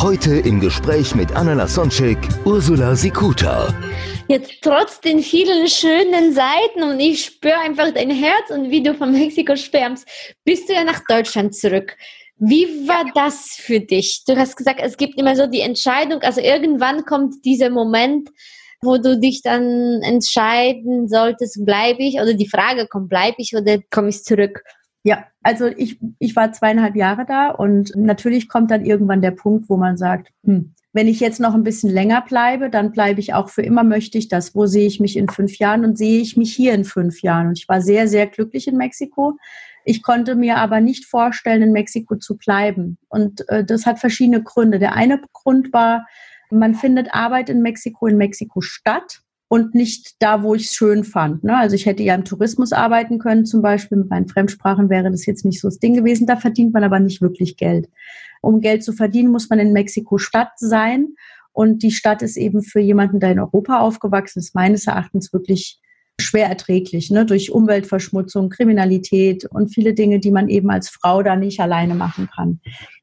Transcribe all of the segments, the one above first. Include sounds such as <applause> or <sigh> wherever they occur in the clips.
Heute im Gespräch mit Anna Lasonczek, Ursula Sikuta. Jetzt trotz den vielen schönen Seiten und ich spüre einfach dein Herz und wie du von Mexiko schwärmst, bist du ja nach Deutschland zurück. Wie war das für dich? Du hast gesagt, es gibt immer so die Entscheidung, also irgendwann kommt dieser Moment, wo du dich dann entscheiden solltest, bleibe ich, oder die Frage kommt, bleibe ich oder komme ich zurück? Ja, also ich, ich war zweieinhalb Jahre da und natürlich kommt dann irgendwann der Punkt, wo man sagt, hm, wenn ich jetzt noch ein bisschen länger bleibe, dann bleibe ich auch für immer, möchte ich das. Wo sehe ich mich in fünf Jahren und sehe ich mich hier in fünf Jahren? Und ich war sehr, sehr glücklich in Mexiko. Ich konnte mir aber nicht vorstellen, in Mexiko zu bleiben. Und äh, das hat verschiedene Gründe. Der eine Grund war, man findet Arbeit in Mexiko in Mexiko statt und nicht da, wo ich es schön fand. Ne? Also ich hätte ja im Tourismus arbeiten können, zum Beispiel mit meinen Fremdsprachen wäre das jetzt nicht so das Ding gewesen. Da verdient man aber nicht wirklich Geld. Um Geld zu verdienen, muss man in Mexiko-Stadt sein. Und die Stadt ist eben für jemanden, der in Europa aufgewachsen ist, meines Erachtens wirklich schwer erträglich, ne? durch Umweltverschmutzung, Kriminalität und viele Dinge, die man eben als Frau da nicht alleine machen kann.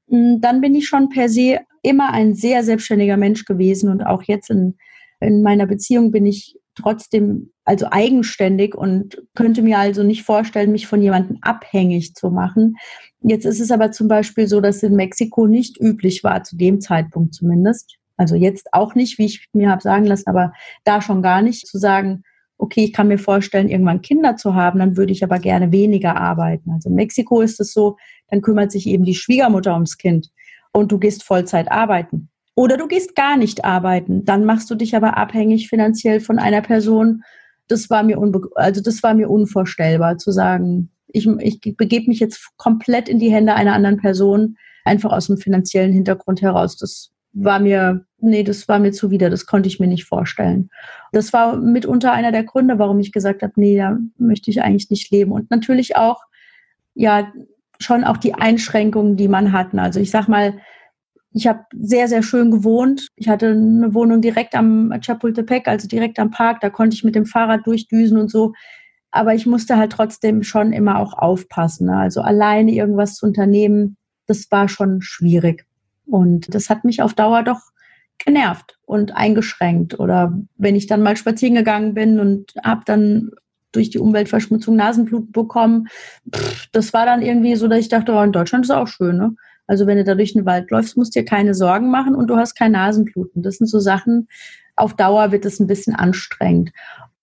Dann bin ich schon per se immer ein sehr selbstständiger Mensch gewesen und auch jetzt in in meiner Beziehung bin ich trotzdem also eigenständig und könnte mir also nicht vorstellen, mich von jemandem abhängig zu machen. Jetzt ist es aber zum Beispiel so, dass in Mexiko nicht üblich war, zu dem Zeitpunkt zumindest. Also jetzt auch nicht, wie ich mir habe sagen lassen, aber da schon gar nicht zu sagen, okay, ich kann mir vorstellen, irgendwann Kinder zu haben, dann würde ich aber gerne weniger arbeiten. Also in Mexiko ist es so, dann kümmert sich eben die Schwiegermutter ums Kind und du gehst Vollzeit arbeiten. Oder du gehst gar nicht arbeiten. Dann machst du dich aber abhängig finanziell von einer Person. Das war mir, unbe also das war mir unvorstellbar zu sagen, ich, ich begebe mich jetzt komplett in die Hände einer anderen Person, einfach aus dem finanziellen Hintergrund heraus. Das war mir, nee, das war mir zuwider, das konnte ich mir nicht vorstellen. Das war mitunter einer der Gründe, warum ich gesagt habe, nee, da möchte ich eigentlich nicht leben. Und natürlich auch, ja, schon auch die Einschränkungen, die man hatten. Also ich sag mal, ich habe sehr, sehr schön gewohnt. Ich hatte eine Wohnung direkt am Chapultepec, also direkt am Park. Da konnte ich mit dem Fahrrad durchdüsen und so. Aber ich musste halt trotzdem schon immer auch aufpassen. Ne? Also alleine irgendwas zu unternehmen, das war schon schwierig. Und das hat mich auf Dauer doch genervt und eingeschränkt. Oder wenn ich dann mal spazieren gegangen bin und habe dann durch die Umweltverschmutzung Nasenblut bekommen, pff, das war dann irgendwie so, dass ich dachte, oh, in Deutschland ist auch schön. Ne? Also wenn du da durch den Wald läufst, musst du dir keine Sorgen machen und du hast kein Nasenbluten. Das sind so Sachen, auf Dauer wird es ein bisschen anstrengend.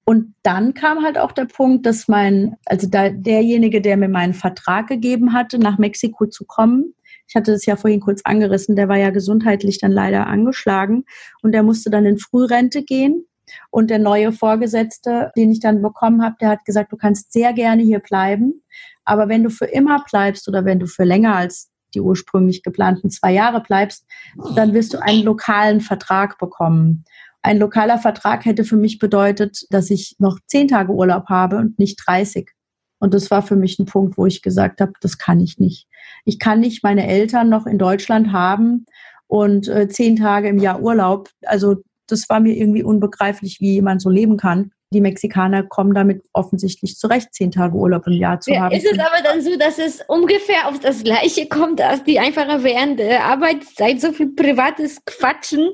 Und dann kam halt auch der Punkt, dass mein, also da, derjenige, der mir meinen Vertrag gegeben hatte, nach Mexiko zu kommen, ich hatte das ja vorhin kurz angerissen, der war ja gesundheitlich dann leider angeschlagen und der musste dann in Frührente gehen. Und der neue Vorgesetzte, den ich dann bekommen habe, der hat gesagt, du kannst sehr gerne hier bleiben, aber wenn du für immer bleibst oder wenn du für länger als die ursprünglich geplanten zwei Jahre bleibst, dann wirst du einen lokalen Vertrag bekommen. Ein lokaler Vertrag hätte für mich bedeutet, dass ich noch zehn Tage Urlaub habe und nicht 30. Und das war für mich ein Punkt, wo ich gesagt habe, das kann ich nicht. Ich kann nicht meine Eltern noch in Deutschland haben und äh, zehn Tage im Jahr Urlaub. Also das war mir irgendwie unbegreiflich, wie jemand so leben kann die Mexikaner kommen damit offensichtlich zurecht, zehn Tage Urlaub im Jahr zu haben. Ist es aber dann so, dass es ungefähr auf das Gleiche kommt, dass die einfach während der Arbeitszeit so viel privates Quatschen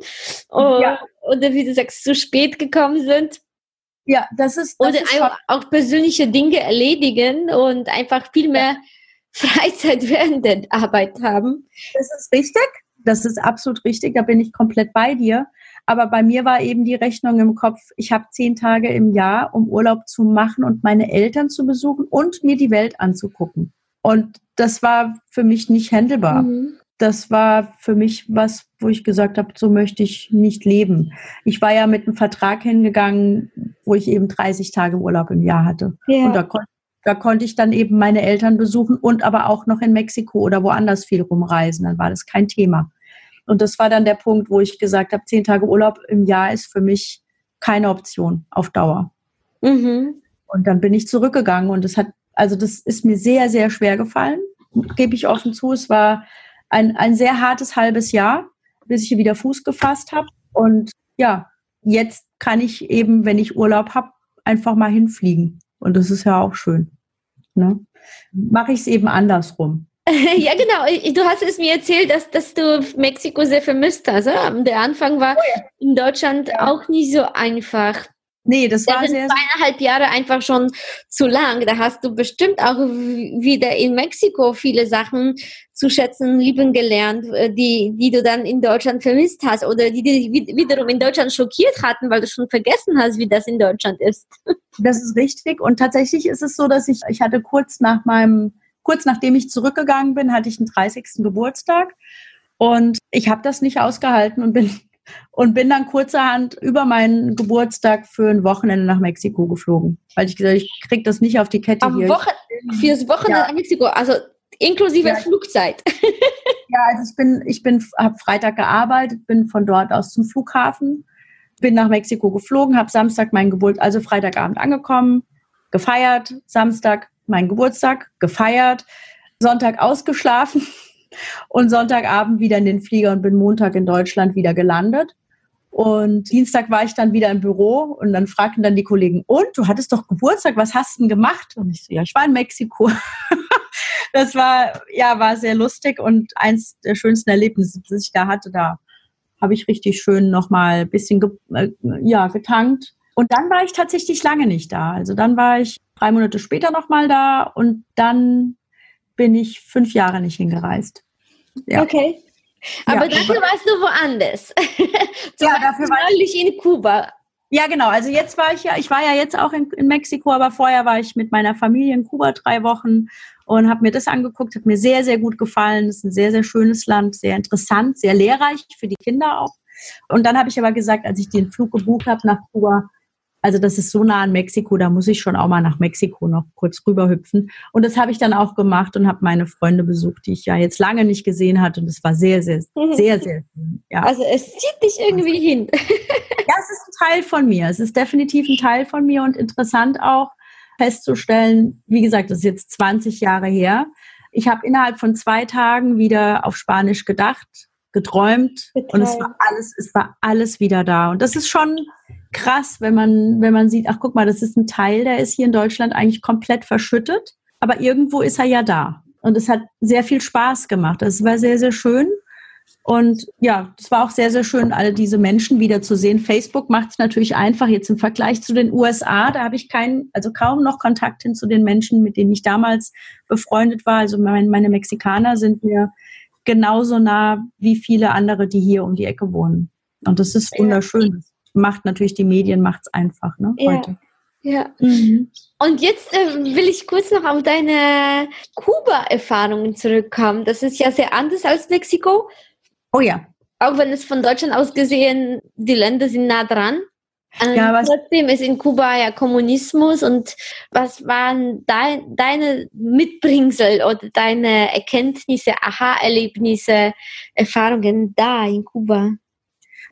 oder, ja. oder wie du sagst, zu spät gekommen sind? Ja, das ist. Das oder ist auch persönliche Dinge erledigen und einfach viel mehr <laughs> Freizeit während der Arbeit haben. Das ist richtig. Das ist absolut richtig. Da bin ich komplett bei dir. Aber bei mir war eben die Rechnung im Kopf, ich habe zehn Tage im Jahr, um Urlaub zu machen und meine Eltern zu besuchen und mir die Welt anzugucken. Und das war für mich nicht handelbar. Mhm. Das war für mich was, wo ich gesagt habe, so möchte ich nicht leben. Ich war ja mit einem Vertrag hingegangen, wo ich eben 30 Tage Urlaub im Jahr hatte. Ja. Und da konnte da konnte ich dann eben meine Eltern besuchen und aber auch noch in Mexiko oder woanders viel rumreisen. Dann war das kein Thema. Und das war dann der Punkt, wo ich gesagt habe, zehn Tage Urlaub im Jahr ist für mich keine Option auf Dauer. Mhm. Und dann bin ich zurückgegangen und es hat, also das ist mir sehr, sehr schwer gefallen, gebe ich offen zu. Es war ein, ein sehr hartes halbes Jahr, bis ich hier wieder Fuß gefasst habe. Und ja, jetzt kann ich eben, wenn ich Urlaub habe, einfach mal hinfliegen. Und das ist ja auch schön. Ne? Mache ich es eben andersrum. <laughs> ja, genau. Du hast es mir erzählt, dass, dass du Mexiko sehr vermisst hast. Der Anfang war oh ja. in Deutschland ja. auch nicht so einfach. Nee, das war das sehr zweieinhalb Jahre einfach schon zu lang. Da hast du bestimmt auch wieder in Mexiko viele Sachen zu schätzen, lieben gelernt, äh, die, die du dann in Deutschland vermisst hast oder die dich wiederum in Deutschland schockiert hatten, weil du schon vergessen hast, wie das in Deutschland ist. <laughs> Das ist richtig. Und tatsächlich ist es so, dass ich, ich hatte kurz nach meinem, kurz nachdem ich zurückgegangen bin, hatte ich einen 30. Geburtstag. Und ich habe das nicht ausgehalten und bin und bin dann kurzerhand über meinen Geburtstag für ein Wochenende nach Mexiko geflogen, weil ich gesagt habe, ich kriege das nicht auf die Kette Am hier. Woche, fürs Wochenende ja. nach Mexiko, also inklusive ja. Flugzeit. <laughs> ja, also ich bin, ich bin, habe Freitag gearbeitet, bin von dort aus zum Flughafen, bin nach Mexiko geflogen, habe Samstag meinen Geburt, also Freitagabend angekommen, gefeiert, Samstag mein Geburtstag, gefeiert, Sonntag ausgeschlafen <laughs> und Sonntagabend wieder in den Flieger und bin Montag in Deutschland wieder gelandet. Und Dienstag war ich dann wieder im Büro und dann fragten dann die Kollegen, und du hattest doch Geburtstag, was hast du denn gemacht? Und ich so, ja, ich war in Mexiko. <laughs> das war, ja, war sehr lustig und eins der schönsten Erlebnisse, das ich da hatte, da habe ich richtig schön nochmal ein bisschen ge äh, ja, getankt. Und dann war ich tatsächlich lange nicht da. Also dann war ich drei Monate später nochmal da und dann bin ich fünf Jahre nicht hingereist. Ja. Okay. Aber ja, dafür warst du woanders. <laughs> ja, dafür war ich in Kuba. Ja, genau. Also jetzt war ich ja, ich war ja jetzt auch in, in Mexiko, aber vorher war ich mit meiner Familie in Kuba drei Wochen und habe mir das angeguckt. Hat mir sehr, sehr gut gefallen. Es ist ein sehr, sehr schönes Land, sehr interessant, sehr lehrreich für die Kinder auch. Und dann habe ich aber gesagt, als ich den Flug gebucht habe nach Kuba, also das ist so nah an Mexiko, da muss ich schon auch mal nach Mexiko noch kurz rüber hüpfen. Und das habe ich dann auch gemacht und habe meine Freunde besucht, die ich ja jetzt lange nicht gesehen hatte. Und es war sehr, sehr, sehr, sehr schön. Ja. Also es zieht dich irgendwie hin. ja, es ist ein Teil von mir. Es ist definitiv ein Teil von mir und interessant auch festzustellen, wie gesagt, das ist jetzt 20 Jahre her. Ich habe innerhalb von zwei Tagen wieder auf Spanisch gedacht, geträumt Geträumt. und es war alles, es war alles wieder da. Und das ist schon krass, wenn man, wenn man sieht, ach guck mal, das ist ein Teil, der ist hier in Deutschland eigentlich komplett verschüttet, aber irgendwo ist er ja da. Und es hat sehr viel Spaß gemacht. Es war sehr, sehr schön. Und ja, es war auch sehr, sehr schön, alle diese Menschen wiederzusehen. Facebook macht es natürlich einfach jetzt im Vergleich zu den USA. Da habe ich keinen, also kaum noch Kontakt hin zu den Menschen, mit denen ich damals befreundet war. Also meine, meine Mexikaner sind mir genauso nah wie viele andere, die hier um die Ecke wohnen. Und das ist wunderschön macht natürlich die Medien macht es einfach ne, ja. heute. Ja. Mhm. Und jetzt äh, will ich kurz noch auf deine Kuba-Erfahrungen zurückkommen. Das ist ja sehr anders als Mexiko. Oh ja. Auch wenn es von Deutschland aus gesehen, die Länder sind nah dran. Ähm, ja, trotzdem ist in Kuba ja Kommunismus. Und was waren dein, deine Mitbringsel oder deine Erkenntnisse, Aha-Erlebnisse, Erfahrungen da in Kuba?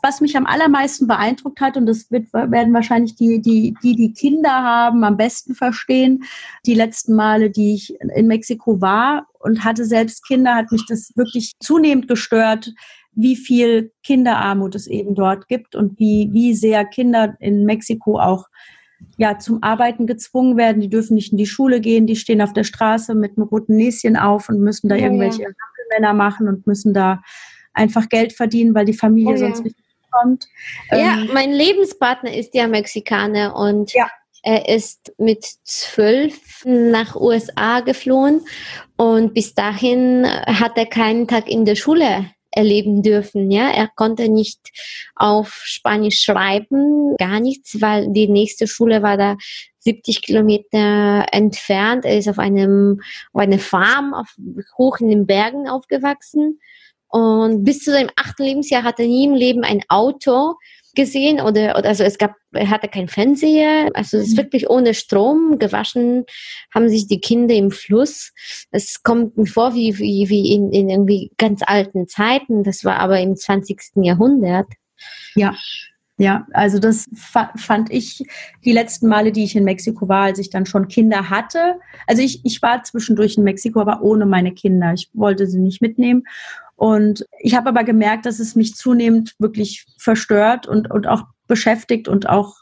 Was mich am allermeisten beeindruckt hat, und das wird, werden wahrscheinlich die, die, die, die Kinder haben, am besten verstehen, die letzten Male, die ich in Mexiko war und hatte selbst Kinder, hat mich das wirklich zunehmend gestört, wie viel Kinderarmut es eben dort gibt und wie, wie sehr Kinder in Mexiko auch ja, zum Arbeiten gezwungen werden. Die dürfen nicht in die Schule gehen, die stehen auf der Straße mit einem roten Näschen auf und müssen da ja, irgendwelche ja. Männer machen und müssen da einfach Geld verdienen, weil die Familie oh, sonst nicht kommt. Ja, ähm, mein Lebenspartner ist ja Mexikaner und ja. er ist mit zwölf nach USA geflohen und bis dahin hat er keinen Tag in der Schule erleben dürfen. Ja, er konnte nicht auf Spanisch schreiben, gar nichts, weil die nächste Schule war da 70 Kilometer entfernt. Er ist auf einem auf einer Farm auf, hoch in den Bergen aufgewachsen und bis zu seinem achten Lebensjahr hatte er nie im Leben ein Auto. gesehen oder, oder also es gab, er hatte kein Fernseher, also es ist mhm. wirklich ohne Strom gewaschen, haben sich die Kinder im Fluss. Es kommt mir vor wie, wie, wie in, in irgendwie ganz alten Zeiten, das war aber im 20. Jahrhundert. Ja, ja, also das fand ich die letzten Male, die ich in Mexiko war, als ich dann schon Kinder hatte. Also ich, ich war zwischendurch in Mexiko, aber ohne meine Kinder. Ich wollte sie nicht mitnehmen. Und ich habe aber gemerkt, dass es mich zunehmend wirklich verstört und, und auch beschäftigt und auch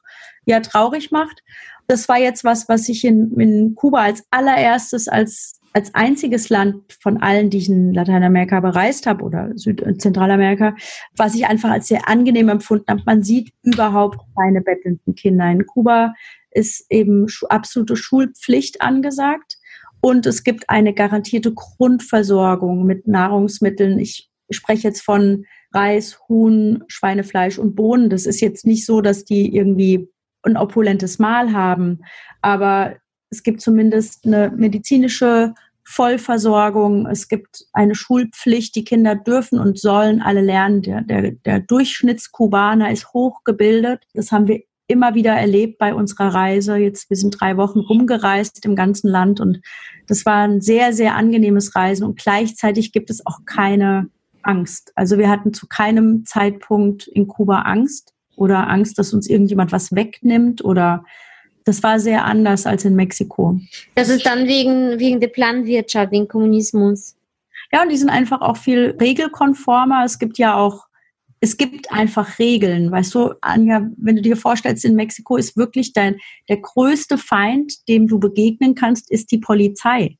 ja traurig macht. Das war jetzt was, was ich in, in Kuba als allererstes als als einziges Land von allen, die ich in Lateinamerika bereist habe oder Süd- und Zentralamerika, was ich einfach als sehr angenehm empfunden habe. Man sieht überhaupt keine bettelnden Kinder. In Kuba ist eben absolute Schulpflicht angesagt und es gibt eine garantierte Grundversorgung mit Nahrungsmitteln. Ich spreche jetzt von Reis, Huhn, Schweinefleisch und Bohnen. Das ist jetzt nicht so, dass die irgendwie ein opulentes Mahl haben, aber es gibt zumindest eine medizinische Vollversorgung. Es gibt eine Schulpflicht. Die Kinder dürfen und sollen alle lernen. Der, der, der Durchschnittskubaner ist hochgebildet. Das haben wir immer wieder erlebt bei unserer Reise. Jetzt, wir sind drei Wochen rumgereist im ganzen Land und das war ein sehr, sehr angenehmes Reisen und gleichzeitig gibt es auch keine Angst. Also wir hatten zu keinem Zeitpunkt in Kuba Angst oder Angst, dass uns irgendjemand was wegnimmt oder das war sehr anders als in Mexiko. Das ist dann wegen, wegen der Planwirtschaft, wegen Kommunismus. Ja, und die sind einfach auch viel regelkonformer. Es gibt ja auch, es gibt einfach Regeln. Weißt du, Anja, wenn du dir vorstellst, in Mexiko ist wirklich dein, der größte Feind, dem du begegnen kannst, ist die Polizei.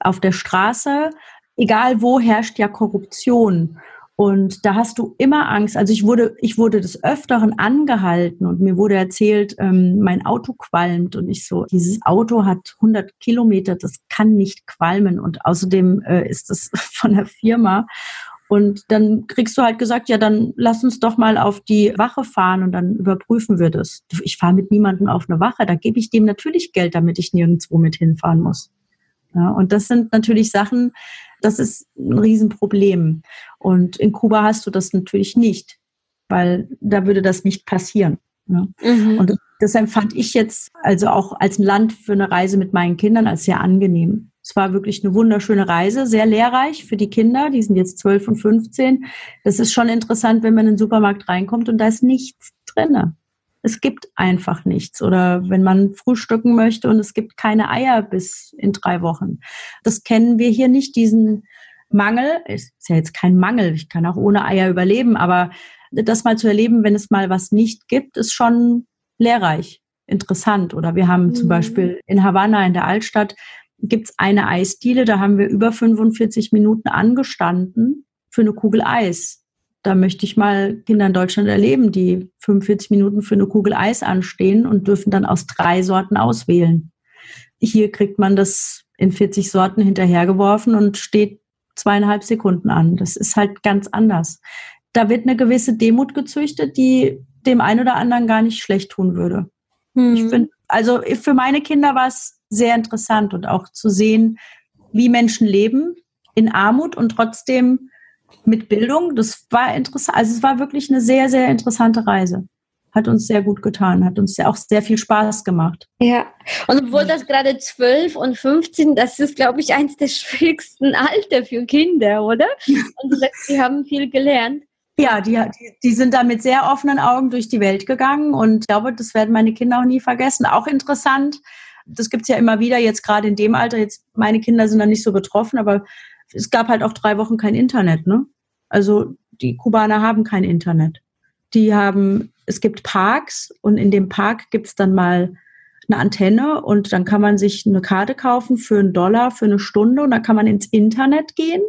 Auf der Straße, egal wo, herrscht ja Korruption. Und da hast du immer Angst. Also ich wurde, ich wurde des Öfteren angehalten und mir wurde erzählt, ähm, mein Auto qualmt und ich so, dieses Auto hat 100 Kilometer, das kann nicht qualmen und außerdem äh, ist das <laughs> von der Firma. Und dann kriegst du halt gesagt, ja, dann lass uns doch mal auf die Wache fahren und dann überprüfen wir das. Ich fahre mit niemandem auf eine Wache, da gebe ich dem natürlich Geld, damit ich nirgendwo mit hinfahren muss. Ja, und das sind natürlich Sachen, das ist ein Riesenproblem. Und in Kuba hast du das natürlich nicht, weil da würde das nicht passieren. Ja. Mhm. Und das empfand ich jetzt also auch als ein Land für eine Reise mit meinen Kindern als sehr angenehm. Es war wirklich eine wunderschöne Reise, sehr lehrreich für die Kinder. Die sind jetzt 12 und 15. Das ist schon interessant, wenn man in den Supermarkt reinkommt und da ist nichts drinne es gibt einfach nichts. Oder wenn man frühstücken möchte und es gibt keine Eier bis in drei Wochen. Das kennen wir hier nicht, diesen Mangel. Ist ja jetzt kein Mangel, ich kann auch ohne Eier überleben, aber das mal zu erleben, wenn es mal was nicht gibt, ist schon lehrreich, interessant. Oder wir haben mhm. zum Beispiel in Havanna, in der Altstadt, gibt es eine Eisdiele, da haben wir über 45 Minuten angestanden für eine Kugel Eis da möchte ich mal Kinder in Deutschland erleben, die 45 Minuten für eine Kugel Eis anstehen und dürfen dann aus drei Sorten auswählen. Hier kriegt man das in 40 Sorten hinterhergeworfen und steht zweieinhalb Sekunden an. Das ist halt ganz anders. Da wird eine gewisse Demut gezüchtet, die dem einen oder anderen gar nicht schlecht tun würde. Hm. Ich finde, also für meine Kinder war es sehr interessant und auch zu sehen, wie Menschen leben in Armut und trotzdem mit Bildung. Das war interessant. Also es war wirklich eine sehr, sehr interessante Reise. Hat uns sehr gut getan, hat uns ja auch sehr viel Spaß gemacht. Ja, und obwohl das gerade 12 und 15, das ist, glaube ich, eins der <laughs> schwierigsten Alter für Kinder, oder? <laughs> Und die haben viel gelernt. Ja, die, die, die sind da mit sehr offenen Augen durch die Welt gegangen und ich glaube, das werden meine Kinder auch nie vergessen. Auch interessant, das gibt es ja immer wieder, jetzt gerade in dem Alter, jetzt meine Kinder sind da nicht so betroffen, aber es gab halt auch drei Wochen kein Internet, ne? Also die Kubaner haben kein Internet. Die haben, es gibt Parks und in dem Park gibt es dann mal eine Antenne und dann kann man sich eine Karte kaufen für einen Dollar für eine Stunde und dann kann man ins Internet gehen.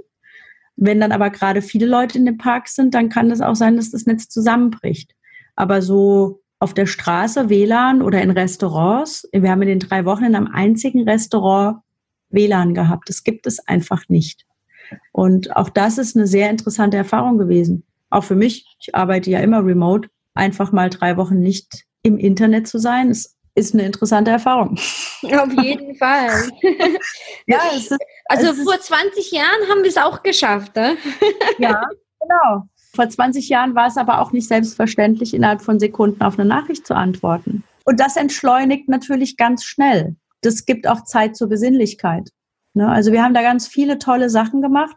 Wenn dann aber gerade viele Leute in dem Park sind, dann kann es auch sein, dass das Netz zusammenbricht. Aber so auf der Straße WLAN oder in Restaurants, wir haben in den drei Wochen in einem einzigen Restaurant WLAN gehabt. Das gibt es einfach nicht. Und auch das ist eine sehr interessante Erfahrung gewesen. Auch für mich, ich arbeite ja immer remote, einfach mal drei Wochen nicht im Internet zu sein, ist, ist eine interessante Erfahrung. Auf jeden Fall. <laughs> <laughs> ja, ist, also vor 20 Jahren haben wir es auch geschafft. Ne? <laughs> ja, genau. Vor 20 Jahren war es aber auch nicht selbstverständlich, innerhalb von Sekunden auf eine Nachricht zu antworten. Und das entschleunigt natürlich ganz schnell. Das gibt auch Zeit zur Besinnlichkeit. Ne? Also wir haben da ganz viele tolle Sachen gemacht.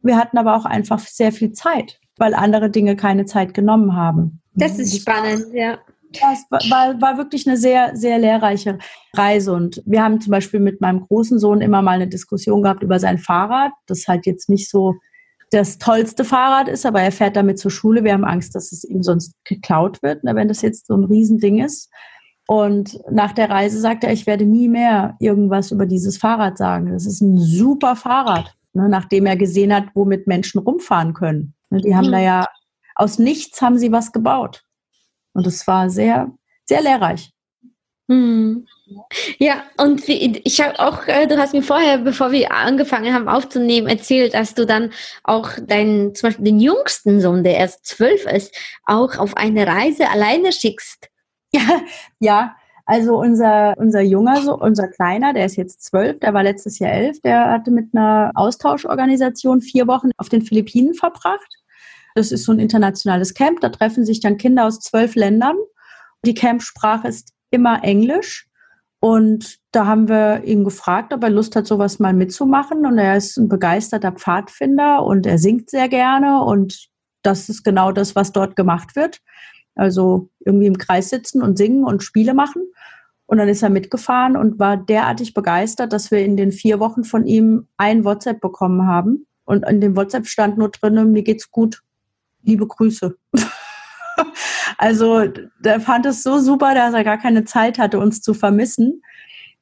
Wir hatten aber auch einfach sehr viel Zeit, weil andere Dinge keine Zeit genommen haben. Das ist spannend, ja. Ja, es war, war wirklich eine sehr, sehr lehrreiche Reise. Und wir haben zum Beispiel mit meinem großen Sohn immer mal eine Diskussion gehabt über sein Fahrrad, das halt jetzt nicht so das tollste Fahrrad ist, aber er fährt damit zur Schule. Wir haben Angst, dass es ihm sonst geklaut wird, ne, wenn das jetzt so ein Riesending ist. Und nach der Reise sagt er, ich werde nie mehr irgendwas über dieses Fahrrad sagen. Das ist ein super Fahrrad, ne, nachdem er gesehen hat, womit Menschen rumfahren können. Ne, die haben mhm. da ja aus nichts haben sie was gebaut. Und es war sehr, sehr lehrreich. Hm. Ja, und wie, ich habe auch, äh, du hast mir vorher, bevor wir angefangen haben aufzunehmen, erzählt, dass du dann auch deinen, zum Beispiel den jüngsten Sohn, der erst zwölf ist, auch auf eine Reise alleine schickst. <laughs> Ja, ja. Also unser, unser Junger, so, unser Kleiner, der ist jetzt zwölf, der war letztes Jahr elf, der hatte mit einer Austauschorganisation vier Wochen auf den Philippinen verbracht. Das ist so ein internationales Camp, da treffen sich dann Kinder aus zwölf Ländern. Die Campsprache ist immer Englisch. Und da haben wir ihn gefragt, ob er Lust hat, sowas mal mitzumachen. Und er ist ein begeisterter Pfadfinder und er singt sehr gerne. Und das ist genau das, was dort gemacht wird. Also irgendwie im Kreis sitzen und singen und Spiele machen. Und dann ist er mitgefahren und war derartig begeistert, dass wir in den vier Wochen von ihm ein WhatsApp bekommen haben. Und in dem WhatsApp stand nur drin, mir geht's gut, liebe Grüße. <laughs> also der fand es so super, dass er gar keine Zeit hatte, uns zu vermissen.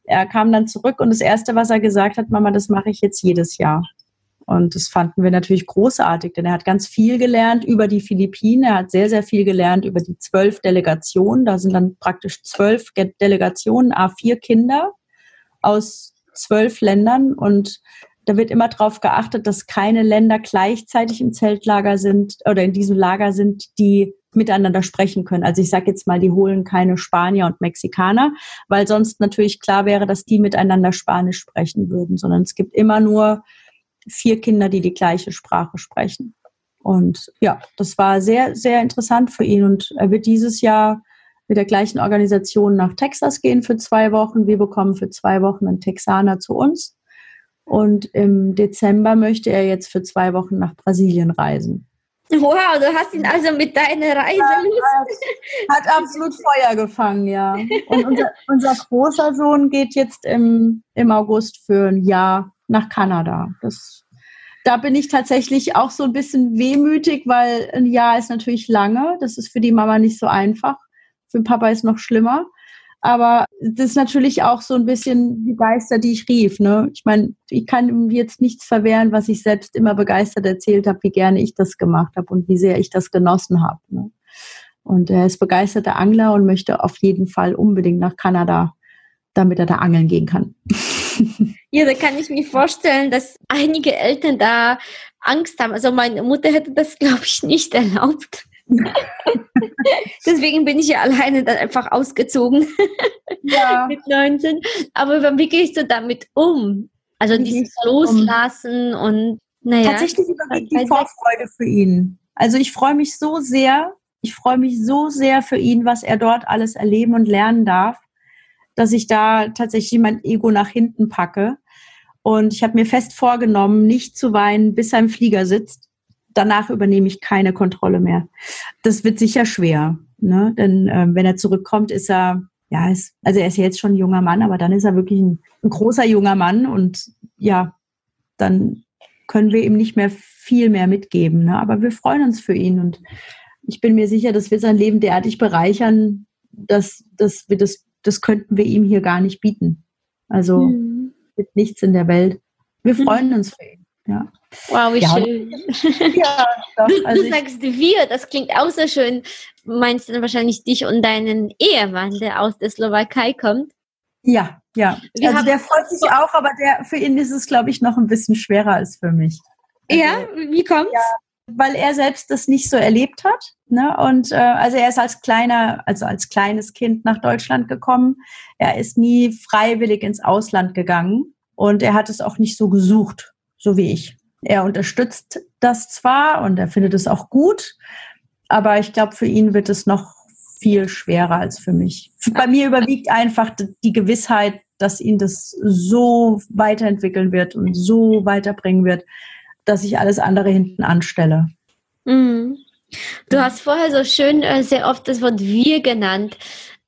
Er kam dann zurück und das Erste, was er gesagt hat, Mama, das mache ich jetzt jedes Jahr. Und das fanden wir natürlich großartig, denn er hat ganz viel gelernt über die Philippinen. Er hat sehr, sehr viel gelernt über die zwölf Delegationen. Da sind dann praktisch zwölf Delegationen, A4 Kinder aus zwölf Ländern. Und da wird immer darauf geachtet, dass keine Länder gleichzeitig im Zeltlager sind oder in diesem Lager sind, die miteinander sprechen können. Also ich sage jetzt mal, die holen keine Spanier und Mexikaner, weil sonst natürlich klar wäre, dass die miteinander Spanisch sprechen würden, sondern es gibt immer nur vier Kinder, die die gleiche Sprache sprechen. Und ja, das war sehr, sehr interessant für ihn. Und er wird dieses Jahr mit der gleichen Organisation nach Texas gehen für zwei Wochen. Wir bekommen für zwei Wochen einen Texaner zu uns. Und im Dezember möchte er jetzt für zwei Wochen nach Brasilien reisen. Wow, du hast ihn also mit deiner Reise. Ja, hat, hat, absolut Feuer gefangen, ja. Und unser, unser großer Sohn geht jetzt im, im August für ein Jahr nach Kanada. Das, da bin ich tatsächlich auch so ein bisschen wehmütig, weil ein Jahr ist natürlich lange. Das ist für die Mama nicht so einfach. Für Papa ist noch schlimmer. Aber das ist natürlich auch so ein bisschen die Geister, die ich rief. Ne? Ich meine, ich kann ihm jetzt nichts verwehren, was ich selbst immer begeistert erzählt habe, wie gerne ich das gemacht habe und wie sehr ich das genossen habe. Ne? Und er ist begeisterter Angler und möchte auf jeden Fall unbedingt nach Kanada, damit er da angeln gehen kann. <laughs> Ja, da kann ich mir vorstellen, dass einige Eltern da Angst haben. Also meine Mutter hätte das, glaube ich, nicht erlaubt. <laughs> Deswegen bin ich ja alleine dann einfach ausgezogen ja. <laughs> mit 19. Aber wie gehst du damit um? Also wie dieses Loslassen um? und naja. Tatsächlich überwiegt die Vorfreude für ihn. Also ich freue mich so sehr, ich freue mich so sehr für ihn, was er dort alles erleben und lernen darf dass ich da tatsächlich mein Ego nach hinten packe. Und ich habe mir fest vorgenommen, nicht zu weinen, bis er im Flieger sitzt. Danach übernehme ich keine Kontrolle mehr. Das wird sicher schwer, ne? denn äh, wenn er zurückkommt, ist er, ja, ist, also er ist jetzt schon ein junger Mann, aber dann ist er wirklich ein, ein großer junger Mann und ja, dann können wir ihm nicht mehr viel mehr mitgeben. Ne? Aber wir freuen uns für ihn und ich bin mir sicher, dass wir sein Leben derartig bereichern, dass, dass wir das das könnten wir ihm hier gar nicht bieten. Also mhm. mit nichts in der Welt. Wir hm. freuen uns für ihn. Ja. Wow, wie ja, schön. Ja, doch, du, also du sagst wir, das klingt auch so schön. Meinst du wahrscheinlich dich und deinen Ehemann, der aus der Slowakei kommt? Ja, ja. Wir also der freut sich auch, aber der, für ihn ist es, glaube ich, noch ein bisschen schwerer als für mich. Also, ja, wie kommt's? Ja, weil er selbst das nicht so erlebt hat. Ne? Und äh, also er ist als kleiner, also als kleines Kind nach Deutschland gekommen. Er ist nie freiwillig ins Ausland gegangen und er hat es auch nicht so gesucht, so wie ich. Er unterstützt das zwar und er findet es auch gut, aber ich glaube, für ihn wird es noch viel schwerer als für mich. Bei mir überwiegt einfach die Gewissheit, dass ihn das so weiterentwickeln wird und so weiterbringen wird, dass ich alles andere hinten anstelle. Mhm. Du hast vorher so schön äh, sehr oft das Wort wir genannt.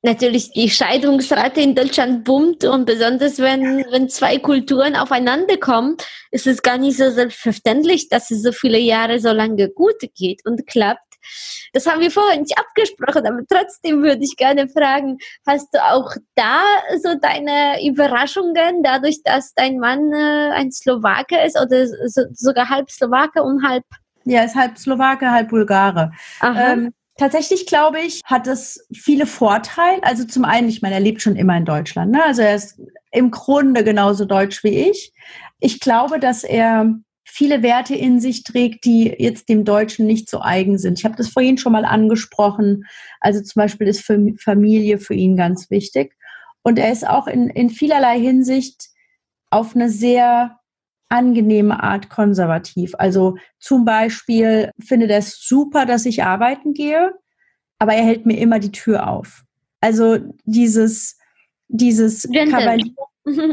Natürlich die Scheidungsrate in Deutschland boomt und besonders wenn, wenn zwei Kulturen aufeinander kommen, ist es gar nicht so selbstverständlich, dass es so viele Jahre so lange gut geht und klappt. Das haben wir vorher nicht abgesprochen, aber trotzdem würde ich gerne fragen, hast du auch da so deine Überraschungen, dadurch, dass dein Mann äh, ein Slowake ist oder so, sogar halb Slowake und halb ja, ist halb Slowake, halb Bulgare. Ähm, tatsächlich glaube ich, hat es viele Vorteile. Also zum einen, ich meine, er lebt schon immer in Deutschland. Ne? Also er ist im Grunde genauso deutsch wie ich. Ich glaube, dass er viele Werte in sich trägt, die jetzt dem Deutschen nicht so eigen sind. Ich habe das vorhin schon mal angesprochen. Also zum Beispiel ist Familie für ihn ganz wichtig. Und er ist auch in, in vielerlei Hinsicht auf eine sehr angenehme Art konservativ. Also zum Beispiel findet er es super, dass ich arbeiten gehe, aber er hält mir immer die Tür auf. Also dieses, dieses, Kavalier,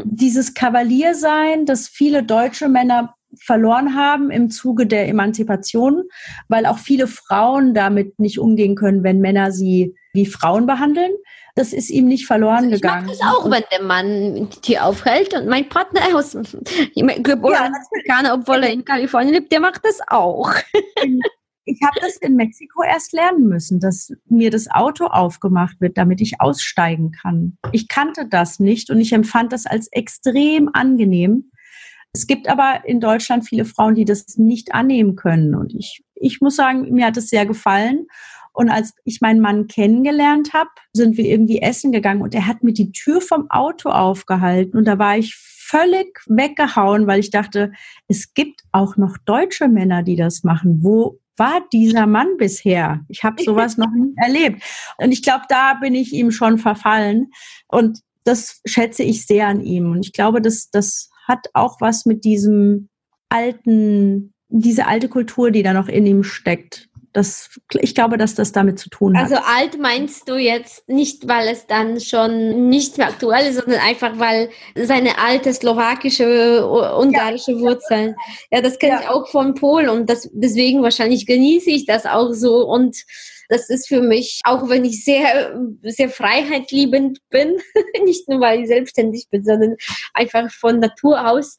dieses Kavaliersein, das viele deutsche Männer verloren haben im Zuge der Emanzipation, weil auch viele Frauen damit nicht umgehen können, wenn Männer sie wie Frauen behandeln. Das ist ihm nicht verloren also ich gegangen. Ich mag das auch, wenn der Mann die Tür aufhält und mein Partner <laughs> aus geboren ja, obwohl er in Kalifornien lebt, der macht das auch. Ich habe das in Mexiko erst lernen müssen, dass mir das Auto aufgemacht wird, damit ich aussteigen kann. Ich kannte das nicht und ich empfand das als extrem angenehm. Es gibt aber in Deutschland viele Frauen, die das nicht annehmen können. Und ich, ich muss sagen, mir hat es sehr gefallen. Und als ich meinen Mann kennengelernt habe, sind wir irgendwie essen gegangen und er hat mir die Tür vom Auto aufgehalten und da war ich völlig weggehauen, weil ich dachte, es gibt auch noch deutsche Männer, die das machen. Wo war dieser Mann bisher? Ich habe sowas noch nie erlebt. Und ich glaube, da bin ich ihm schon verfallen. Und das schätze ich sehr an ihm. Und ich glaube, das, das hat auch was mit diesem alten, diese alte Kultur, die da noch in ihm steckt. Das, ich glaube, dass das damit zu tun hat. Also alt meinst du jetzt nicht, weil es dann schon nicht mehr aktuell ist, sondern einfach, weil seine alte slowakische, ungarische ja. Wurzeln. Ja, das kenne ja. ich auch von Polen und das, deswegen wahrscheinlich genieße ich das auch so und das ist für mich, auch wenn ich sehr, sehr freiheitliebend bin, <laughs> nicht nur weil ich selbstständig bin, sondern einfach von Natur aus,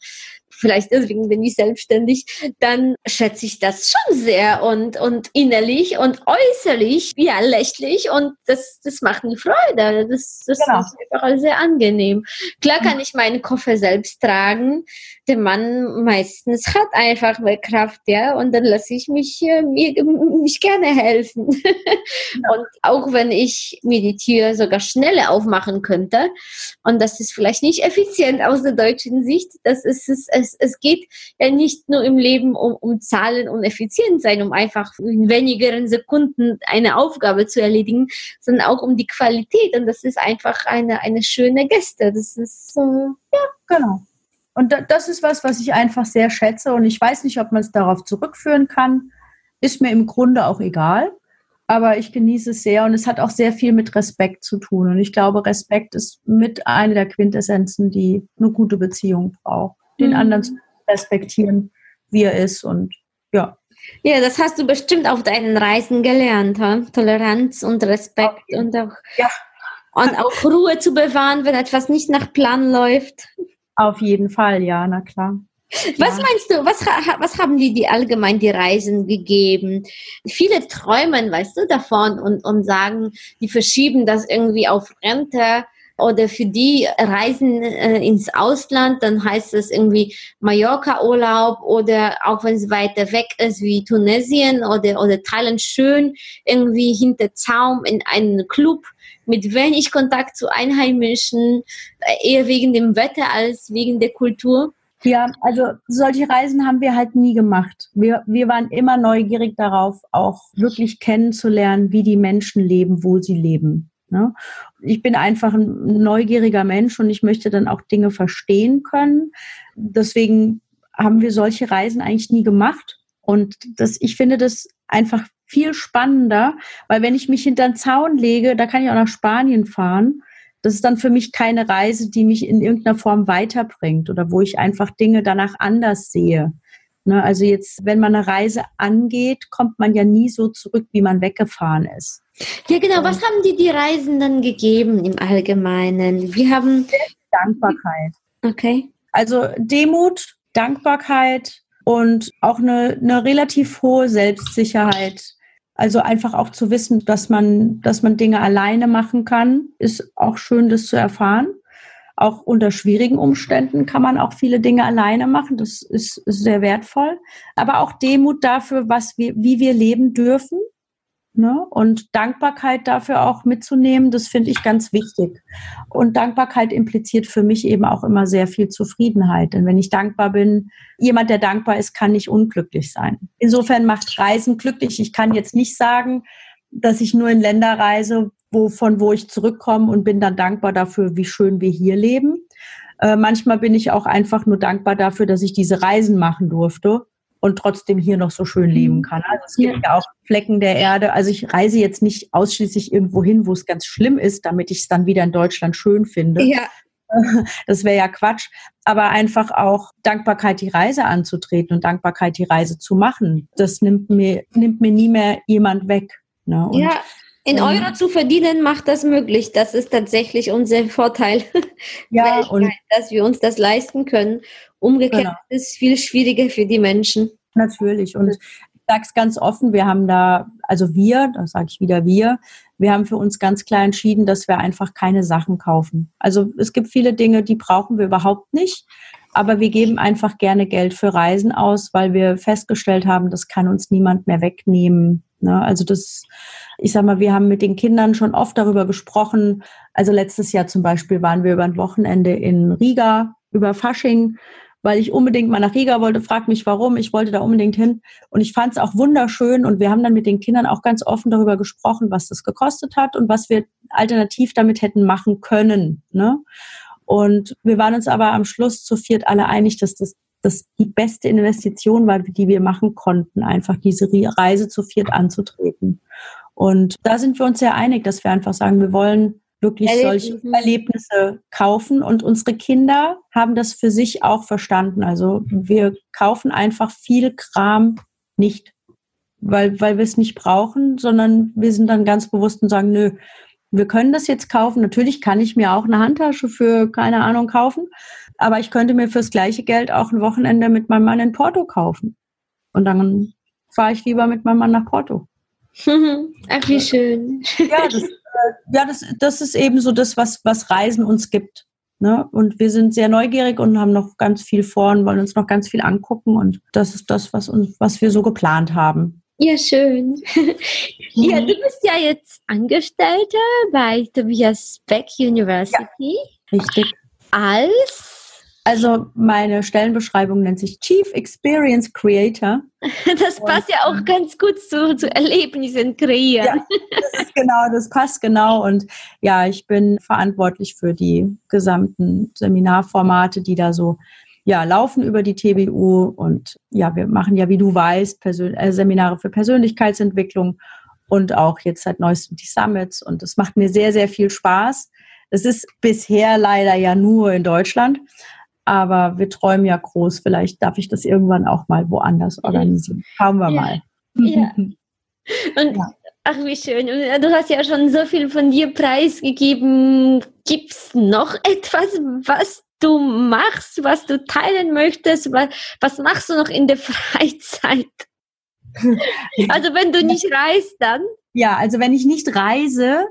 vielleicht deswegen bin ich selbstständig, dann schätze ich das schon sehr und, und innerlich und äußerlich, ja, lächlich und das, das macht mir Freude. Das, das genau. ist einfach sehr angenehm. Klar kann ich meinen Koffer selbst tragen. Der Mann meistens hat einfach mehr Kraft, ja, und dann lasse ich mich, äh, mir, mich gerne helfen. Ja. Und auch wenn ich mir die Tür sogar schneller aufmachen könnte, und das ist vielleicht nicht effizient aus der deutschen Sicht, das ist es, es es, geht ja nicht nur im Leben um, um Zahlen und Effizienz sein, um einfach in wenigeren Sekunden eine Aufgabe zu erledigen, sondern auch um die Qualität. Und das ist einfach eine, eine schöne Geste. Das ist, äh, ja. Genau. Und das ist was, was ich einfach sehr schätze. Und ich weiß nicht, ob man es darauf zurückführen kann. Ist mir im Grunde auch egal. Aber ich genieße es sehr und es hat auch sehr viel mit Respekt zu tun. Und ich glaube, Respekt ist mit einer der Quintessenzen, die eine gute Beziehung braucht den mhm. anderen zu respektieren, wie er ist und ja. Ja, das hast du bestimmt auf deinen Reisen gelernt, ha? Toleranz und Respekt okay. und auch ja. und auch Ruhe zu bewahren, wenn etwas nicht nach Plan läuft. Auf jeden Fall, ja, na klar. Was ja. meinst du, was, was haben die, die allgemein die Reisen gegeben? Viele träumen, weißt du, davon und, und sagen, die verschieben das irgendwie auf Rente oder für die Reisen äh, ins Ausland, dann heißt es irgendwie Mallorca-Urlaub oder auch wenn es weiter weg ist wie Tunesien oder, oder Thailand schön irgendwie hinter Zaum in einem Club mit wenig Kontakt zu Einheimischen, äh, eher wegen dem Wetter als wegen der Kultur. Ja, also solche Reisen haben wir halt nie gemacht. Wir, wir waren immer neugierig darauf, auch wirklich kennenzulernen, wie die Menschen leben, wo sie leben. Ne? Ich bin einfach ein neugieriger Mensch und ich möchte dann auch Dinge verstehen können. Deswegen haben wir solche Reisen eigentlich nie gemacht. Und das, ich finde das einfach viel spannender, weil wenn ich mich hinter den Zaun lege, da kann ich auch nach Spanien fahren. Das ist dann für mich keine Reise, die mich in irgendeiner Form weiterbringt oder wo ich einfach Dinge danach anders sehe. Ne, also jetzt, wenn man eine Reise angeht, kommt man ja nie so zurück, wie man weggefahren ist. Ja, genau. Was haben dir die Reisenden gegeben im Allgemeinen? Wir haben Dankbarkeit. Okay. Also Demut, Dankbarkeit und auch eine, eine relativ hohe Selbstsicherheit. Also einfach auch zu wissen, dass man, dass man Dinge alleine machen kann, ist auch schön, das zu erfahren. Auch unter schwierigen Umständen kann man auch viele Dinge alleine machen. Das ist, sehr wertvoll. Aber auch Demut dafür, was wir, wie wir leben dürfen. Ne? Und Dankbarkeit dafür auch mitzunehmen, das finde ich ganz wichtig. Und Dankbarkeit impliziert für mich eben auch immer sehr viel Zufriedenheit. Denn wenn ich dankbar bin, jemand, der dankbar ist, kann nicht unglücklich sein. Insofern macht Reisen glücklich. Ich kann jetzt nicht sagen, dass ich nur in Länder reise, wo, von wo ich zurückkomme und bin dann dankbar dafür, wie schön wir hier leben. Äh, manchmal bin ich auch einfach nur dankbar dafür, dass ich diese Reisen machen durfte und trotzdem hier noch so schön leben mhm. kann. Also es gibt ja. ja auch Flecken der Erde. Also ich reise jetzt nicht ausschließlich irgendwo hin, wo es ganz schlimm ist, damit ich es dann wieder in Deutschland schön finde. Ja. <laughs> Das wäre ja Quatsch. Aber einfach auch Dankbarkeit, die Reise anzutreten und Dankbarkeit, die Reise zu machen. Das nimmt mir, nimmt mir nie mehr jemand weg. Ne? ja, in ähm, Euro zu verdienen macht das möglich. Das ist tatsächlich unser Vorteil. <laughs> Ja, und dass wir uns das leisten können. Umgekehrt genau. ist es viel schwieriger für die Menschen. Natürlich. Und ich sage es ganz offen, wir haben da, also wir, da sage ich wieder wir, wir haben für uns ganz klar entschieden, dass wir einfach keine Sachen kaufen. Also es gibt viele Dinge, die brauchen wir überhaupt nicht. Aber wir geben einfach gerne Geld für Reisen aus, weil wir festgestellt haben, das kann uns niemand mehr wegnehmen. Ne? Also das, ich sag mal, wir haben mit den Kindern schon oft darüber gesprochen. Also letztes Jahr zum Beispiel waren wir über ein Wochenende in Riga über Fasching, weil ich unbedingt mal nach Riga wollte. Frag mich warum. Ich wollte da unbedingt hin und ich fand es auch wunderschön. Und wir haben dann mit den Kindern auch ganz offen darüber gesprochen, was das gekostet hat und was wir alternativ damit hätten machen können. Ne? Und wir waren uns aber am Schluss zu viert alle einig, dass das das die beste Investition war, die wir machen konnten, einfach diese Reise zu viert anzutreten. Und da sind wir uns sehr einig, dass wir einfach sagen, wir wollen wirklich Erlebnisse. solche Erlebnisse kaufen. Und unsere Kinder haben das für sich auch verstanden. Also wir kaufen einfach viel Kram nicht, weil, weil wir es nicht brauchen, sondern wir sind dann ganz bewusst und sagen, nö, wir können das jetzt kaufen. Natürlich kann ich mir auch eine Handtasche für, keine Ahnung, kaufen. Aber ich könnte mir fürs gleiche Geld auch ein Wochenende mit meinem Mann in Porto kaufen. Und dann fahre ich lieber mit meinem Mann nach Porto. <laughs> Ach, wie schön. Ja, das, äh, ja das, das ist eben so das, was, was Reisen uns gibt. Ne? Und wir sind sehr neugierig und haben noch ganz viel vor und wollen uns noch ganz viel angucken. Und das ist das, was, uns, was wir so geplant haben. Ja, schön. <laughs> ja, du bist ja jetzt Angestellter bei Tobias Beck University. Ja, richtig. Als also meine Stellenbeschreibung nennt sich Chief Experience Creator. <laughs> Das passt ja auch ganz gut zu, zu Erlebnissen kreieren. Ja, das ist genau, das passt genau. Und ja, ich bin verantwortlich für die gesamten Seminarformate, die da so ja, laufen über die TBU. Und ja, wir machen ja, wie du weißt, Persön äh, Seminare für Persönlichkeitsentwicklung und auch jetzt seit neuestem die Summits. Und es macht mir sehr, sehr viel Spaß. Es ist bisher leider ja nur in Deutschland. Aber wir träumen ja groß. Vielleicht darf ich das irgendwann auch mal woanders organisieren. Schauen wir ja. mal. Ja. <laughs> Und ja. ach, wie schön. Und äh, du hast ja schon so viel von dir preisgegeben. Gibt es noch etwas, was du machst, was du teilen möchtest? Was, was machst du noch in der <laughs> Freizeit? Also wenn du nicht reist, dann? Ja, also wenn ich nicht reise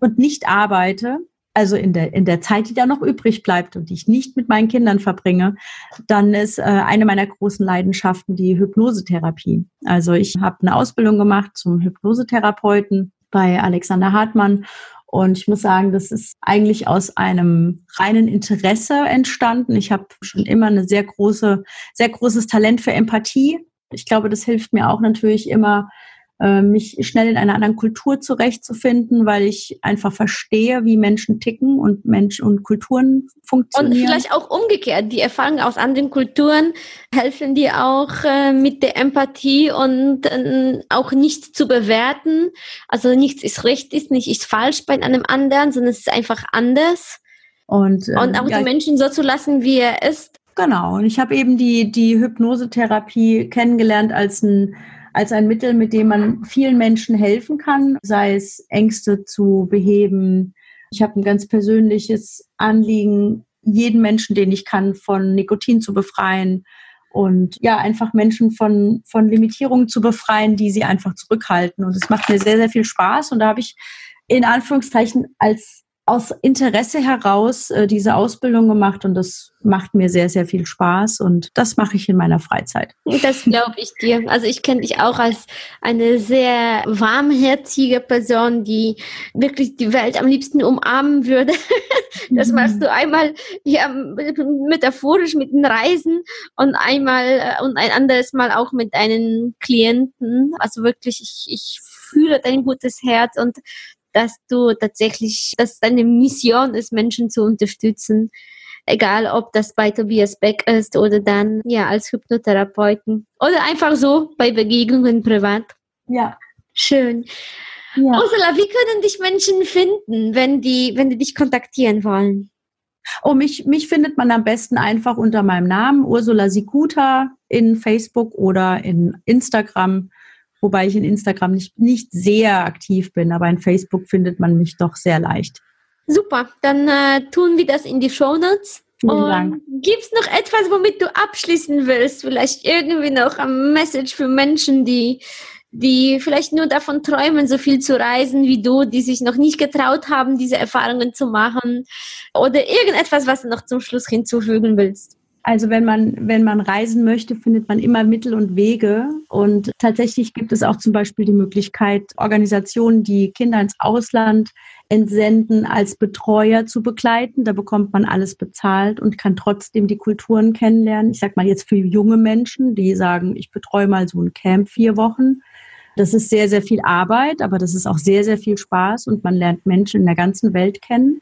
und nicht arbeite, also in der, in der Zeit, die da noch übrig bleibt und die ich nicht mit meinen Kindern verbringe, dann ist äh, eine meiner großen Leidenschaften die Hypnosetherapie. Also ich habe eine Ausbildung gemacht zum Hypnosetherapeuten bei Alexander Hartmann und ich muss sagen, das ist eigentlich aus einem reinen Interesse entstanden. Ich habe schon immer eine sehr große, sehr großes Talent für Empathie. Ich glaube, das hilft mir auch natürlich immer, äh, mich schnell in einer anderen Kultur zurechtzufinden, weil ich einfach verstehe, wie Menschen ticken und Menschen und Kulturen funktionieren. Und vielleicht auch umgekehrt, die Erfahrungen aus anderen Kulturen helfen dir auch äh, mit der Empathie und äh, auch nicht zu bewerten. Also nichts ist richtig, nichts ist falsch bei einem anderen, sondern es ist einfach anders. Und, ähm, und auch ja, die Menschen so zu lassen, wie er ist. Genau. Und ich habe eben die, die Hypnosetherapie kennengelernt als ein als ein Mittel, mit dem man vielen Menschen helfen kann, sei es Ängste zu beheben. Ich habe ein ganz persönliches Anliegen, jeden Menschen, den ich kann, von Nikotin zu befreien und ja, einfach Menschen von, von Limitierungen zu befreien, die sie einfach zurückhalten. Und es macht mir sehr, sehr viel Spaß. Und da habe ich in Anführungszeichen als aus Interesse heraus äh, diese Ausbildung gemacht und das macht mir sehr, sehr viel Spaß und das mache ich in meiner Freizeit. Das glaube ich dir. Also ich kenne dich auch als eine sehr warmherzige Person, die wirklich die Welt am liebsten umarmen würde. <laughs> Das machst du einmal ja, metaphorisch mit den Reisen und einmal äh, und ein anderes Mal auch mit deinen Klienten. Also wirklich, ich, ich fühle dein gutes Herz und dass du tatsächlich, dass deine Mission ist, Menschen zu unterstützen. Egal, ob das bei Tobias Beck ist oder dann ja als Hypnotherapeuten oder einfach so bei Begegnungen privat. Ja. Schön. Ja. Ursula, wie können dich Menschen finden, wenn die, wenn die dich kontaktieren wollen? Oh, mich, mich findet man am besten einfach unter meinem Namen, Ursula Sikuta, in Facebook oder in Instagram wobei ich in Instagram nicht, nicht sehr aktiv bin, aber in Facebook findet man mich doch sehr leicht. Super, dann äh, tun wir das in die Show Notes. Vielen Dank. Gibt es noch etwas, womit du abschließen willst? Vielleicht irgendwie noch ein Message für Menschen, die, die vielleicht nur davon träumen, so viel zu reisen wie du, die sich noch nicht getraut haben, diese Erfahrungen zu machen? Oder irgendetwas, was du noch zum Schluss hinzufügen willst? Also wenn man, wenn man reisen möchte, findet man immer Mittel und Wege. Und tatsächlich gibt es auch zum Beispiel die Möglichkeit, Organisationen, die Kinder ins Ausland entsenden, als Betreuer zu begleiten. Da bekommt man alles bezahlt und kann trotzdem die Kulturen kennenlernen. Ich sag mal jetzt für junge Menschen, die sagen, ich betreue mal so ein Camp vier Wochen. Das ist sehr, sehr viel Arbeit, aber das ist auch sehr, sehr viel Spaß und man lernt Menschen in der ganzen Welt kennen.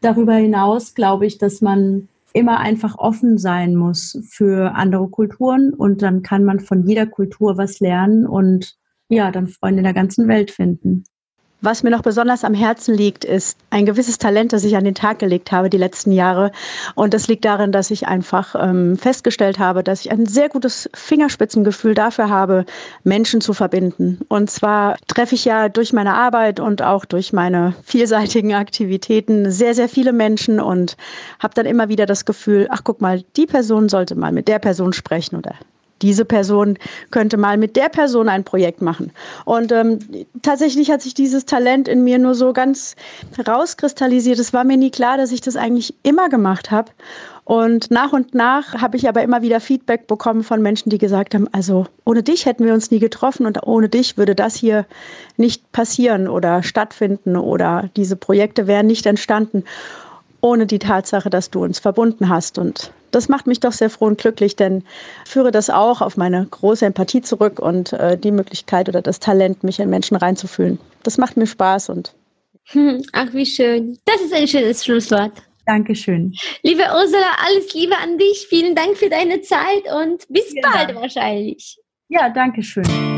Darüber hinaus glaube ich, dass man immer einfach offen sein muss für andere Kulturen und dann kann man von jeder Kultur was lernen und ja, dann Freunde in der ganzen Welt finden. Was mir noch besonders am Herzen liegt, ist ein gewisses Talent, das ich an den Tag gelegt habe die letzten Jahre. Und das liegt darin, dass ich einfach ähm, festgestellt habe, dass ich ein sehr gutes Fingerspitzengefühl dafür habe, Menschen zu verbinden. Und zwar treffe ich ja durch meine Arbeit und auch durch meine vielseitigen Aktivitäten sehr, sehr viele Menschen und habe dann immer wieder das Gefühl, ach guck mal, die Person sollte mal mit der Person sprechen oder diese Person könnte mal mit der Person ein Projekt machen. Und ähm, tatsächlich hat sich dieses Talent in mir nur so ganz rauskristallisiert. Es war mir nie klar, dass ich das eigentlich immer gemacht habe. Und nach und nach habe ich aber immer wieder Feedback bekommen von Menschen, die gesagt haben, also ohne dich hätten wir uns nie getroffen und ohne dich würde das hier nicht passieren oder stattfinden oder diese Projekte wären nicht entstanden ohne die Tatsache, dass du uns verbunden hast. Und das macht mich doch sehr froh und glücklich, denn führe das auch auf meine große Empathie zurück und äh, die Möglichkeit oder das Talent, mich in Menschen reinzufühlen. Das macht mir Spaß und. Hm, ach, wie schön. Das ist ein schönes Schlusswort. Dankeschön. Liebe Ursula, alles Liebe an dich. Vielen Dank für deine Zeit und bis ja. bald wahrscheinlich. Ja, danke schön.